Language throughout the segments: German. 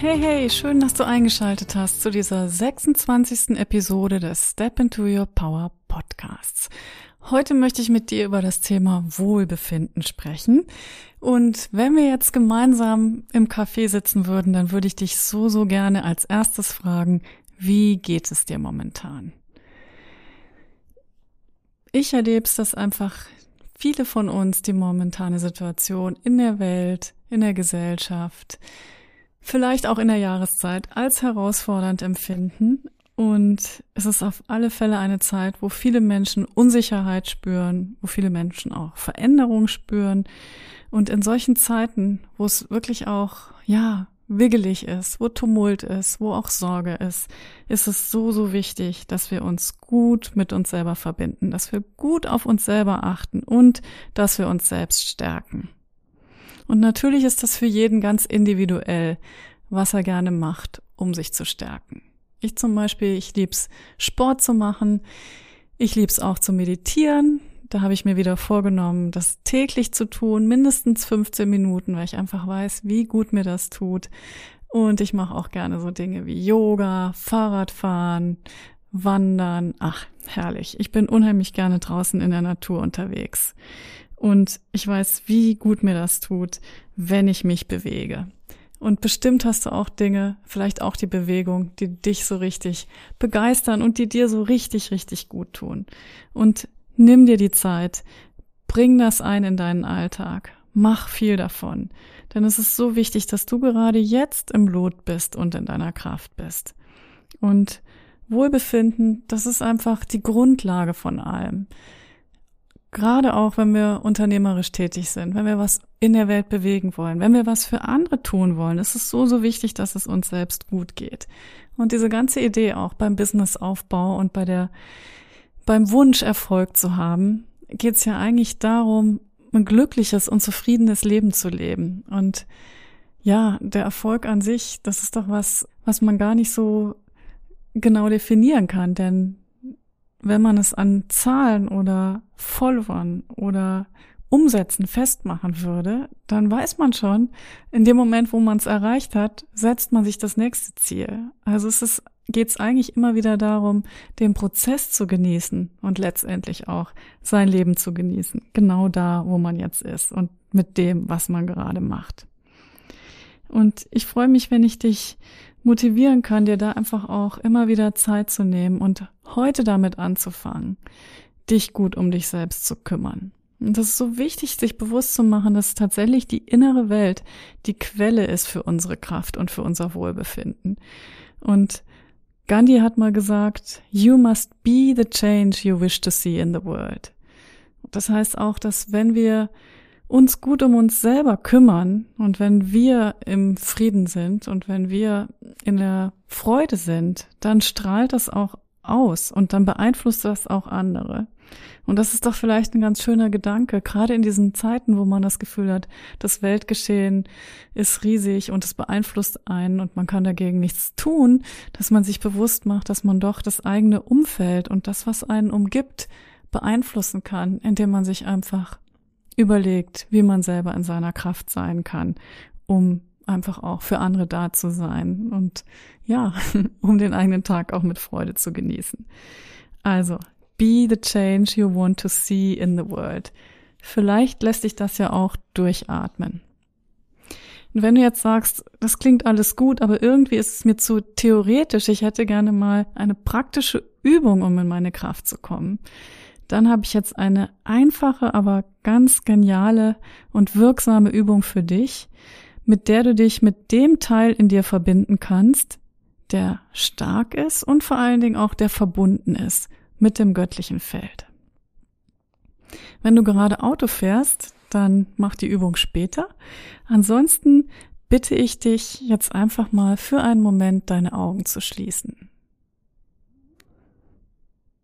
Hey, hey, schön, dass du eingeschaltet hast zu dieser 26. Episode des Step into Your Power Podcasts. Heute möchte ich mit dir über das Thema Wohlbefinden sprechen. Und wenn wir jetzt gemeinsam im Café sitzen würden, dann würde ich dich so, so gerne als erstes fragen, wie geht es dir momentan? Ich erlebe es, dass einfach viele von uns die momentane Situation in der Welt, in der Gesellschaft, vielleicht auch in der Jahreszeit als herausfordernd empfinden. Und es ist auf alle Fälle eine Zeit, wo viele Menschen Unsicherheit spüren, wo viele Menschen auch Veränderung spüren. Und in solchen Zeiten, wo es wirklich auch, ja, wiggelig ist, wo Tumult ist, wo auch Sorge ist, ist es so, so wichtig, dass wir uns gut mit uns selber verbinden, dass wir gut auf uns selber achten und dass wir uns selbst stärken. Und natürlich ist das für jeden ganz individuell, was er gerne macht, um sich zu stärken. Ich zum Beispiel, ich lieb's Sport zu machen. Ich lieb's auch zu meditieren. Da habe ich mir wieder vorgenommen, das täglich zu tun, mindestens 15 Minuten, weil ich einfach weiß, wie gut mir das tut. Und ich mache auch gerne so Dinge wie Yoga, Fahrradfahren, Wandern. Ach, herrlich. Ich bin unheimlich gerne draußen in der Natur unterwegs. Und ich weiß, wie gut mir das tut, wenn ich mich bewege. Und bestimmt hast du auch Dinge, vielleicht auch die Bewegung, die dich so richtig begeistern und die dir so richtig, richtig gut tun. Und nimm dir die Zeit, bring das ein in deinen Alltag, mach viel davon. Denn es ist so wichtig, dass du gerade jetzt im Lot bist und in deiner Kraft bist. Und Wohlbefinden, das ist einfach die Grundlage von allem. Gerade auch, wenn wir unternehmerisch tätig sind, wenn wir was in der Welt bewegen wollen, wenn wir was für andere tun wollen, ist es so, so wichtig, dass es uns selbst gut geht. Und diese ganze Idee auch beim Businessaufbau und bei der, beim Wunsch Erfolg zu haben, geht es ja eigentlich darum, ein glückliches und zufriedenes Leben zu leben. Und ja, der Erfolg an sich, das ist doch was, was man gar nicht so genau definieren kann, denn wenn man es an Zahlen oder Followern oder Umsätzen festmachen würde, dann weiß man schon, in dem Moment, wo man es erreicht hat, setzt man sich das nächste Ziel. Also es ist, geht es eigentlich immer wieder darum, den Prozess zu genießen und letztendlich auch sein Leben zu genießen. Genau da, wo man jetzt ist und mit dem, was man gerade macht. Und ich freue mich, wenn ich dich motivieren kann, dir da einfach auch immer wieder Zeit zu nehmen und heute damit anzufangen, dich gut um dich selbst zu kümmern. Und das ist so wichtig, sich bewusst zu machen, dass tatsächlich die innere Welt die Quelle ist für unsere Kraft und für unser Wohlbefinden. Und Gandhi hat mal gesagt, you must be the change you wish to see in the world. Das heißt auch, dass wenn wir uns gut um uns selber kümmern und wenn wir im Frieden sind und wenn wir in der Freude sind, dann strahlt das auch aus und dann beeinflusst das auch andere. Und das ist doch vielleicht ein ganz schöner Gedanke, gerade in diesen Zeiten, wo man das Gefühl hat, das Weltgeschehen ist riesig und es beeinflusst einen und man kann dagegen nichts tun, dass man sich bewusst macht, dass man doch das eigene Umfeld und das, was einen umgibt, beeinflussen kann, indem man sich einfach überlegt, wie man selber in seiner Kraft sein kann, um einfach auch für andere da zu sein und ja, um den eigenen Tag auch mit Freude zu genießen. Also, be the change you want to see in the world. Vielleicht lässt sich das ja auch durchatmen. Und wenn du jetzt sagst, das klingt alles gut, aber irgendwie ist es mir zu theoretisch, ich hätte gerne mal eine praktische Übung, um in meine Kraft zu kommen, dann habe ich jetzt eine einfache, aber ganz geniale und wirksame Übung für dich, mit der du dich mit dem Teil in dir verbinden kannst, der stark ist und vor allen Dingen auch der verbunden ist mit dem göttlichen Feld. Wenn du gerade Auto fährst, dann mach die Übung später. Ansonsten bitte ich dich jetzt einfach mal für einen Moment deine Augen zu schließen.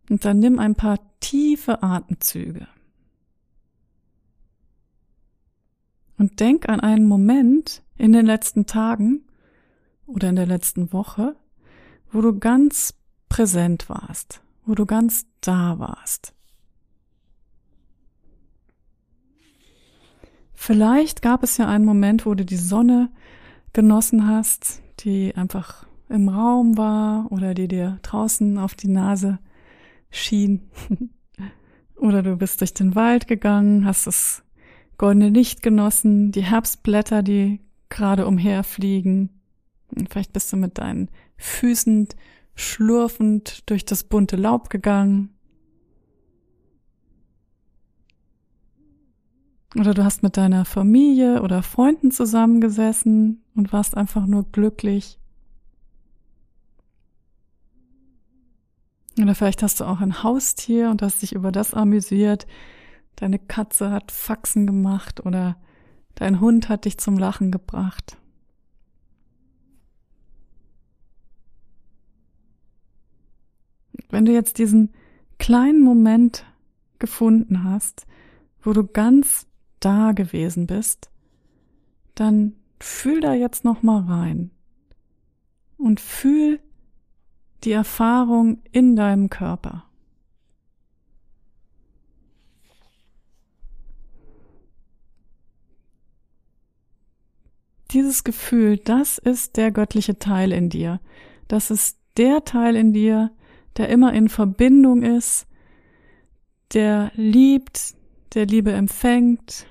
Und dann nimm ein paar tiefe Atemzüge. Und denk an einen Moment in den letzten Tagen oder in der letzten Woche, wo du ganz präsent warst, wo du ganz da warst. Vielleicht gab es ja einen Moment, wo du die Sonne genossen hast, die einfach im Raum war oder die dir draußen auf die Nase schien. oder du bist durch den Wald gegangen, hast das goldene Licht genossen, die Herbstblätter, die gerade umherfliegen. Und vielleicht bist du mit deinen Füßen schlurfend durch das bunte Laub gegangen. Oder du hast mit deiner Familie oder Freunden zusammengesessen und warst einfach nur glücklich. Oder vielleicht hast du auch ein Haustier und hast dich über das amüsiert. Deine Katze hat Faxen gemacht oder dein Hund hat dich zum Lachen gebracht. Wenn du jetzt diesen kleinen Moment gefunden hast, wo du ganz da gewesen bist, dann fühl da jetzt noch mal rein und fühl die Erfahrung in deinem Körper. Dieses Gefühl, das ist der göttliche Teil in dir. Das ist der Teil in dir, der immer in Verbindung ist, der liebt, der Liebe empfängt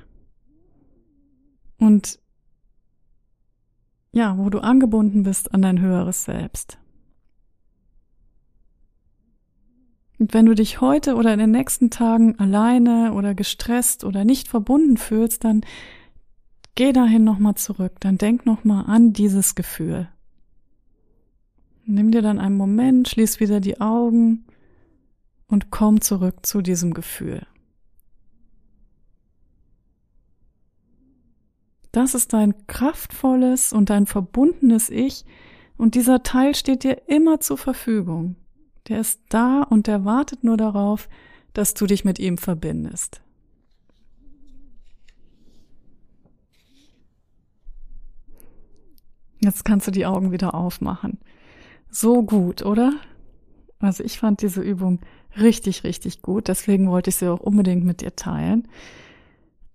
und ja, wo du angebunden bist an dein höheres Selbst. Und wenn du dich heute oder in den nächsten Tagen alleine oder gestresst oder nicht verbunden fühlst, dann geh dahin nochmal zurück, dann denk nochmal an dieses Gefühl. Nimm dir dann einen Moment, schließ wieder die Augen und komm zurück zu diesem Gefühl. Das ist dein kraftvolles und dein verbundenes Ich und dieser Teil steht dir immer zur Verfügung. Der ist da und der wartet nur darauf, dass du dich mit ihm verbindest. Jetzt kannst du die Augen wieder aufmachen so gut, oder? Also ich fand diese Übung richtig, richtig gut. Deswegen wollte ich sie auch unbedingt mit dir teilen.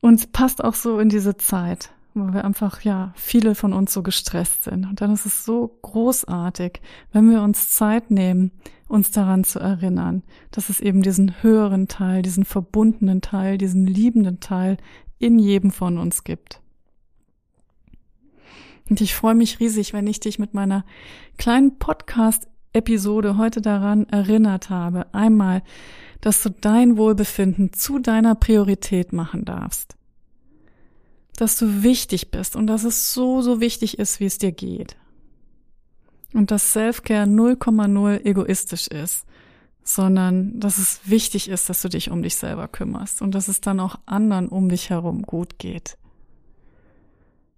Und passt auch so in diese Zeit, wo wir einfach, ja, viele von uns so gestresst sind. Und dann ist es so großartig, wenn wir uns Zeit nehmen, uns daran zu erinnern, dass es eben diesen höheren Teil, diesen verbundenen Teil, diesen liebenden Teil in jedem von uns gibt. Und ich freue mich riesig, wenn ich dich mit meiner kleinen Podcast-Episode heute daran erinnert habe. Einmal, dass du dein Wohlbefinden zu deiner Priorität machen darfst. Dass du wichtig bist und dass es so, so wichtig ist, wie es dir geht. Und dass Selfcare 0,0 egoistisch ist, sondern dass es wichtig ist, dass du dich um dich selber kümmerst und dass es dann auch anderen um dich herum gut geht.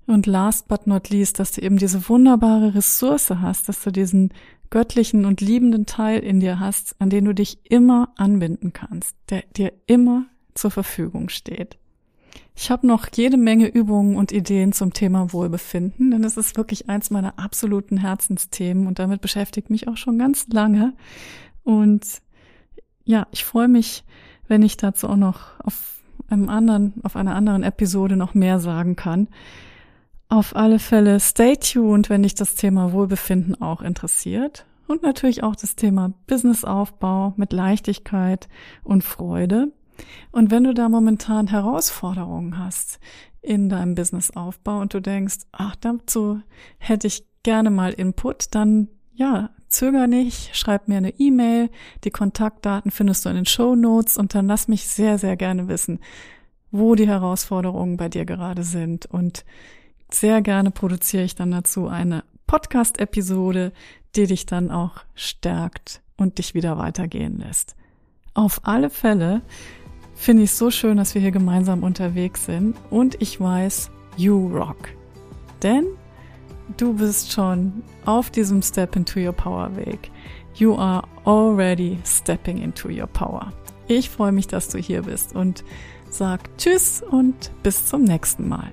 Und last but not least, dass du eben diese wunderbare Ressource hast, dass du diesen göttlichen und liebenden Teil in dir hast, an den du dich immer anbinden kannst, der dir immer zur Verfügung steht. Ich habe noch jede Menge Übungen und Ideen zum Thema Wohlbefinden, denn es ist wirklich eins meiner absoluten Herzensthemen und damit beschäftigt mich auch schon ganz lange. Und ja, ich freue mich, wenn ich dazu auch noch auf einem anderen, auf einer anderen Episode noch mehr sagen kann. Auf alle Fälle stay tuned, wenn dich das Thema Wohlbefinden auch interessiert. Und natürlich auch das Thema Businessaufbau mit Leichtigkeit und Freude. Und wenn du da momentan Herausforderungen hast in deinem Businessaufbau und du denkst, ach, dazu hätte ich gerne mal Input, dann ja, zöger nicht, schreib mir eine E-Mail. Die Kontaktdaten findest du in den Show Notes und dann lass mich sehr, sehr gerne wissen, wo die Herausforderungen bei dir gerade sind und sehr gerne produziere ich dann dazu eine Podcast-Episode, die dich dann auch stärkt und dich wieder weitergehen lässt. Auf alle Fälle finde ich so schön, dass wir hier gemeinsam unterwegs sind und ich weiß, you rock. Denn du bist schon auf diesem Step into your Power Weg. You are already stepping into your power. Ich freue mich, dass du hier bist und sag Tschüss und bis zum nächsten Mal.